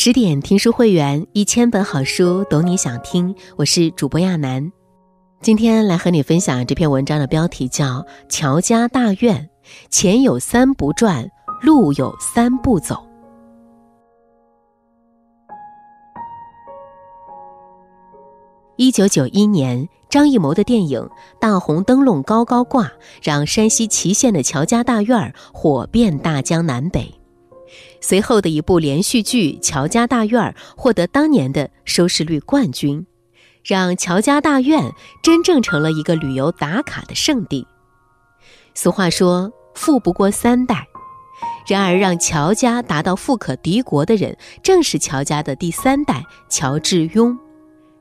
十点听书会员，一千本好书，懂你想听。我是主播亚楠，今天来和你分享这篇文章的标题叫《乔家大院》，钱有三不赚，路有三不走。一九九一年，张艺谋的电影《大红灯笼高高挂》让山西祁县的乔家大院火遍大江南北。随后的一部连续剧《乔家大院》获得当年的收视率冠军，让乔家大院真正成了一个旅游打卡的圣地。俗话说“富不过三代”，然而让乔家达到富可敌国的人，正是乔家的第三代乔致庸。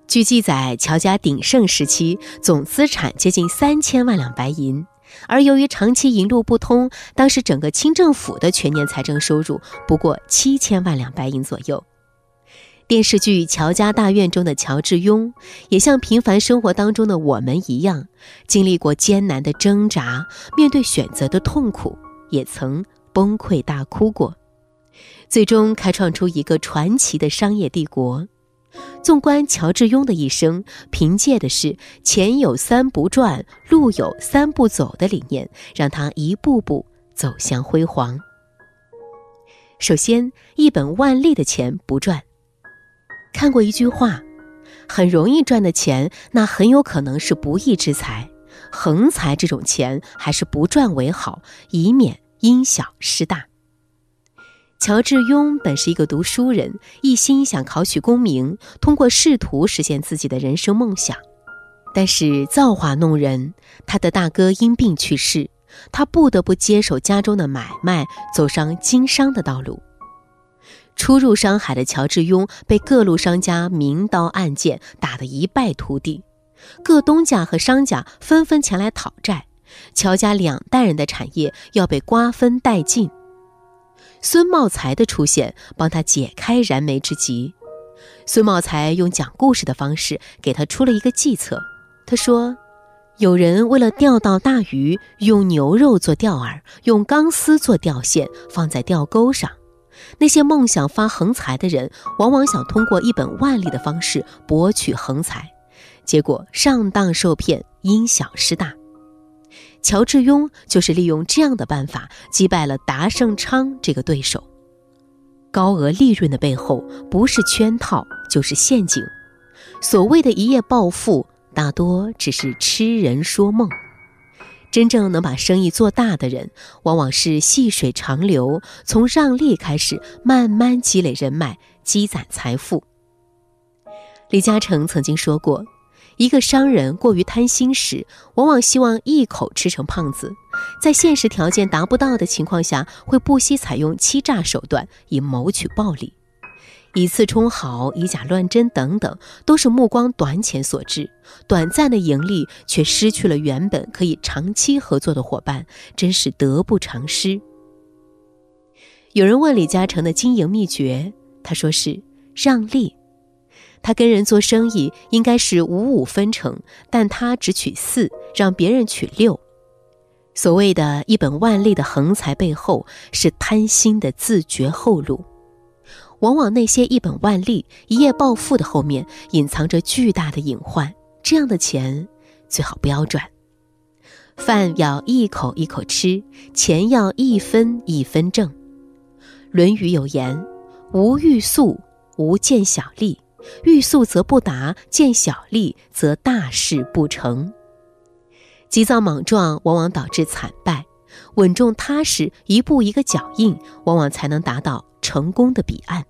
据记载，乔家鼎盛时期总资产接近三千万两白银。而由于长期银路不通，当时整个清政府的全年财政收入不过七千万两白银左右。电视剧《乔家大院》中的乔致庸，也像平凡生活当中的我们一样，经历过艰难的挣扎，面对选择的痛苦，也曾崩溃大哭过，最终开创出一个传奇的商业帝国。纵观乔致庸的一生，凭借的是“钱有三不转，路有三不走”的理念，让他一步步走向辉煌。首先，一本万利的钱不赚。看过一句话：“很容易赚的钱，那很有可能是不义之财。横财这种钱，还是不赚为好，以免因小失大。”乔致庸本是一个读书人，一心想考取功名，通过仕途实现自己的人生梦想。但是造化弄人，他的大哥因病去世，他不得不接手家中的买卖，走上经商的道路。初入商海的乔致庸被各路商家明刀暗箭打得一败涂地，各东家和商家纷纷前来讨债，乔家两代人的产业要被瓜分殆尽。孙茂才的出现帮他解开燃眉之急。孙茂才用讲故事的方式给他出了一个计策。他说：“有人为了钓到大鱼，用牛肉做钓饵，用钢丝做钓线，放在钓钩上。那些梦想发横财的人，往往想通过一本万利的方式博取横财，结果上当受骗，因小失大。”乔致庸就是利用这样的办法击败了达盛昌这个对手。高额利润的背后，不是圈套就是陷阱。所谓的一夜暴富，大多只是痴人说梦。真正能把生意做大的人，往往是细水长流，从让利开始，慢慢积累人脉，积攒财富。李嘉诚曾经说过。一个商人过于贪心时，往往希望一口吃成胖子，在现实条件达不到的情况下，会不惜采用欺诈手段以谋取暴利，以次充好、以假乱真等等，都是目光短浅所致。短暂的盈利却失去了原本可以长期合作的伙伴，真是得不偿失。有人问李嘉诚的经营秘诀，他说是让利。他跟人做生意应该是五五分成，但他只取四，让别人取六。所谓的一本万利的横财背后，是贪心的自绝后路。往往那些一本万利、一夜暴富的后面，隐藏着巨大的隐患。这样的钱最好不要赚。饭要一口一口吃，钱要一分一分挣。《论语》有言：“无欲速，无见小利。”欲速则不达，见小利则大事不成。急躁莽撞往往导致惨败，稳重踏实，一步一个脚印，往往才能达到成功的彼岸。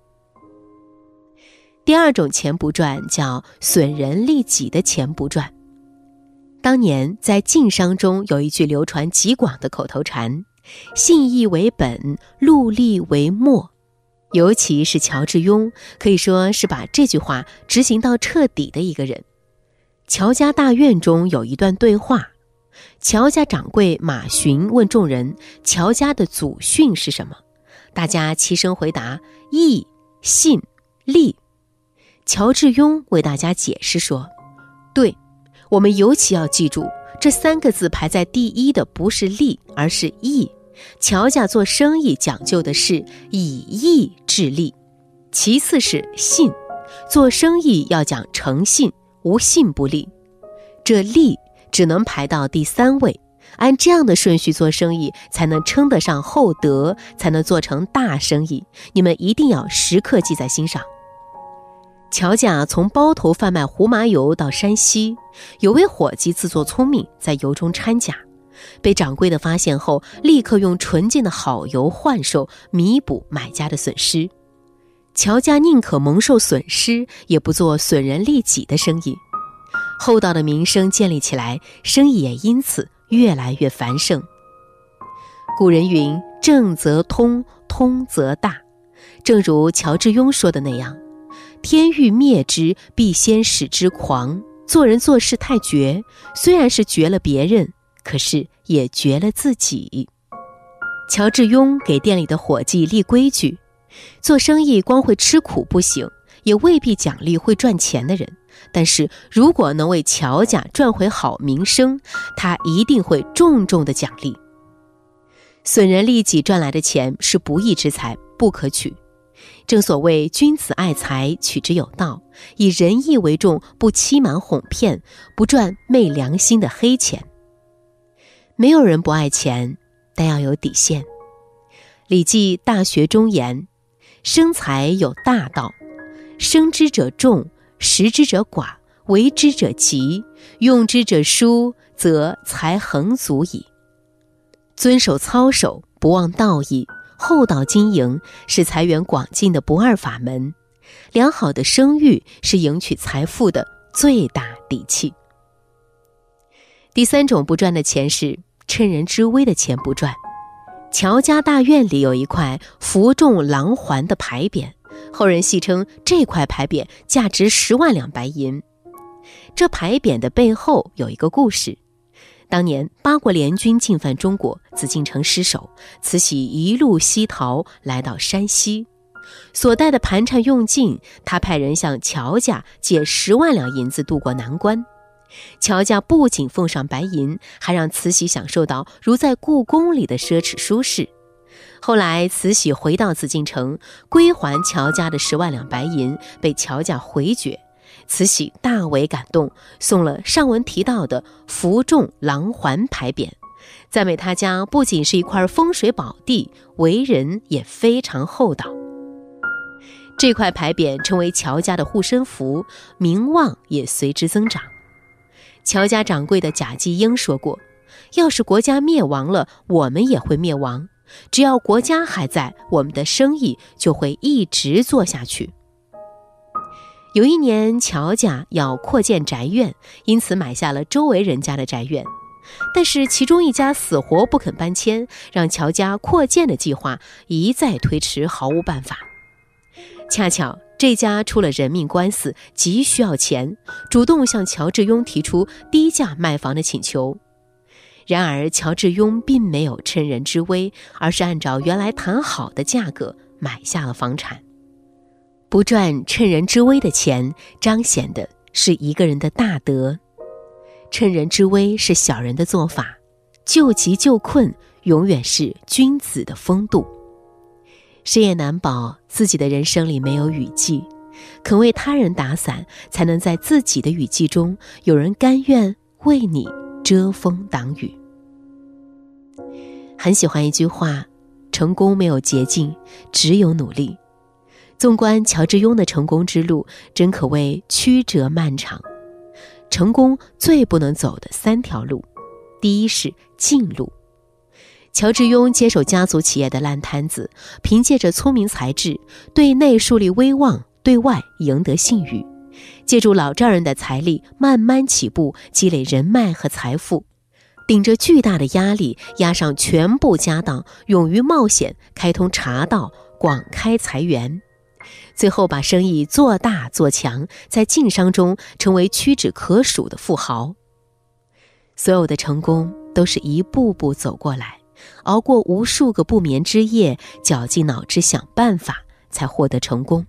第二种钱不赚，叫损人利己的钱不赚。当年在晋商中有一句流传极广的口头禅：“信义为本，戮力为末。”尤其是乔致庸，可以说是把这句话执行到彻底的一个人。乔家大院中有一段对话，乔家掌柜马寻问众人：“乔家的祖训是什么？”大家齐声回答：“义、信、利。”乔致庸为大家解释说：“对，我们尤其要记住，这三个字排在第一的不是利，而是义。”乔家做生意讲究的是以义制利，其次是信，做生意要讲诚信，无信不立。这利只能排到第三位，按这样的顺序做生意，才能称得上厚德，才能做成大生意。你们一定要时刻记在心上。乔家从包头贩卖胡麻油到山西，有位伙计自作聪明，在油中掺假，被掌柜的发现后，立刻用纯净的好油换售，弥补买家的损失。乔家宁可蒙受损失，也不做损人利己的生意。厚道的名声建立起来，生意也因此越来越繁盛。古人云：“正则通，通则大。”正如乔致庸说的那样。天欲灭之，必先使之狂。做人做事太绝，虽然是绝了别人，可是也绝了自己。乔致庸给店里的伙计立规矩：做生意光会吃苦不行，也未必奖励会赚钱的人。但是如果能为乔家赚回好名声，他一定会重重的奖励。损人利己赚来的钱是不义之财，不可取。正所谓君子爱财，取之有道，以仁义为重，不欺瞒哄骗，不赚昧良心的黑钱。没有人不爱钱，但要有底线。《礼记·大学》中言：“生财有大道，生之者众，食之者寡，为之者急，用之者疏，则财恒足矣。”遵守操守，不忘道义。厚道经营是财源广进的不二法门，良好的声誉是赢取财富的最大底气。第三种不赚的钱是趁人之危的钱不赚。乔家大院里有一块服众狼环的牌匾，后人戏称这块牌匾价值十万两白银。这牌匾的背后有一个故事。当年八国联军进犯中国，紫禁城失守，慈禧一路西逃，来到山西，所带的盘缠用尽，他派人向乔家借十万两银子渡过难关。乔家不仅奉上白银，还让慈禧享受到如在故宫里的奢侈舒适。后来慈禧回到紫禁城，归还乔家的十万两白银，被乔家回绝。慈禧大为感动，送了上文提到的福众狼环牌匾，赞美他家不仅是一块风水宝地，为人也非常厚道。这块牌匾成为乔家的护身符，名望也随之增长。乔家掌柜的贾继英说过：“要是国家灭亡了，我们也会灭亡；只要国家还在，我们的生意就会一直做下去。”有一年，乔家要扩建宅院，因此买下了周围人家的宅院。但是其中一家死活不肯搬迁，让乔家扩建的计划一再推迟，毫无办法。恰巧这家出了人命官司，急需要钱，主动向乔致庸提出低价卖房的请求。然而乔致庸并没有趁人之危，而是按照原来谈好的价格买下了房产。不赚趁人之危的钱，彰显的是一个人的大德。趁人之危是小人的做法，救急救困永远是君子的风度。谁也难保自己的人生里没有雨季，肯为他人打伞，才能在自己的雨季中有人甘愿为你遮风挡雨。很喜欢一句话：成功没有捷径，只有努力。纵观乔致庸的成功之路，真可谓曲折漫长。成功最不能走的三条路，第一是近路。乔致庸接手家族企业的烂摊子，凭借着聪明才智，对内树立威望，对外赢得信誉，借助老丈人的财力慢慢起步，积累人脉和财富，顶着巨大的压力，押上全部家当，勇于冒险，开通茶道，广开财源。最后把生意做大做强，在晋商中成为屈指可数的富豪。所有的成功都是一步步走过来，熬过无数个不眠之夜，绞尽脑汁想办法，才获得成功。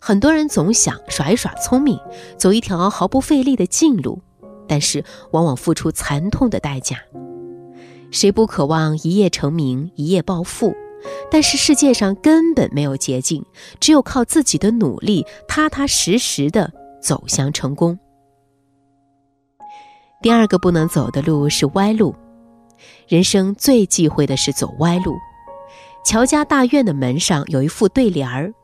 很多人总想耍一耍聪明，走一条毫不费力的近路，但是往往付出惨痛的代价。谁不渴望一夜成名、一夜暴富？但是世界上根本没有捷径，只有靠自己的努力，踏踏实实的走向成功。第二个不能走的路是歪路，人生最忌讳的是走歪路。乔家大院的门上有一副对联儿：“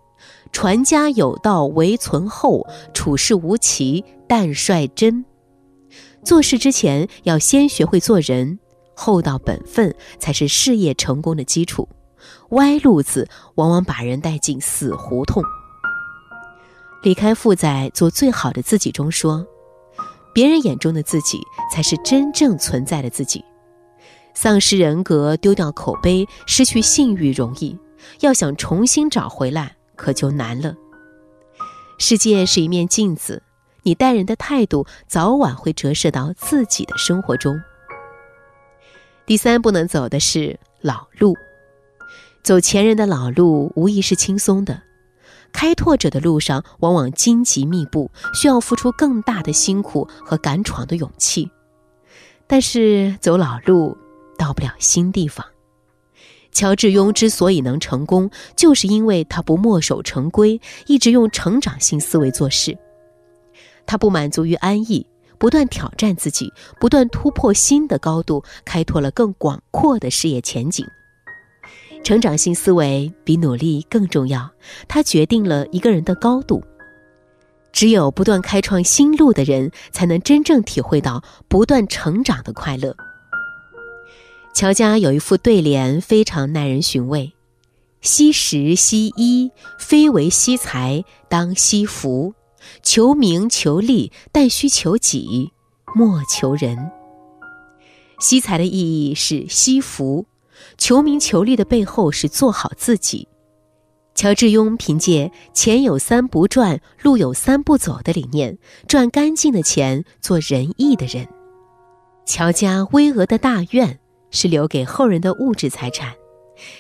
传家有道唯存厚，处事无奇但率真。”做事之前要先学会做人，厚道本分才是事业成功的基础。歪路子往往把人带进死胡同。李开复在《做最好的自己》中说：“别人眼中的自己才是真正存在的自己。丧失人格、丢掉口碑、失去信誉容易，要想重新找回来可就难了。世界是一面镜子，你待人的态度早晚会折射到自己的生活中。”第三，不能走的是老路。走前人的老路，无疑是轻松的；开拓者的路上，往往荆棘密布，需要付出更大的辛苦和敢闯的勇气。但是走老路，到不了新地方。乔致庸之所以能成功，就是因为他不墨守成规，一直用成长性思维做事。他不满足于安逸，不断挑战自己，不断突破新的高度，开拓了更广阔的事业前景。成长性思维比努力更重要，它决定了一个人的高度。只有不断开创新路的人，才能真正体会到不断成长的快乐。乔家有一副对联，非常耐人寻味：“惜时惜衣，非为惜财，当惜福；求名求利，但需求己，莫求人。”惜财的意义是惜福。求名求利的背后是做好自己。乔致庸凭借“钱有三不赚，路有三不走”的理念，赚干净的钱，做仁义的人。乔家巍峨的大院是留给后人的物质财产，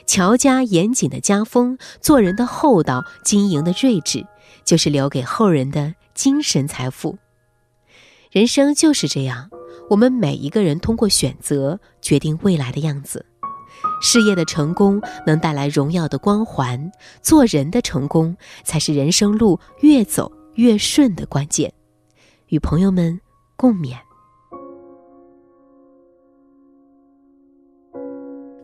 乔家严谨的家风、做人的厚道、经营的睿智，就是留给后人的精神财富。人生就是这样，我们每一个人通过选择决定未来的样子。事业的成功能带来荣耀的光环，做人的成功才是人生路越走越顺的关键。与朋友们共勉。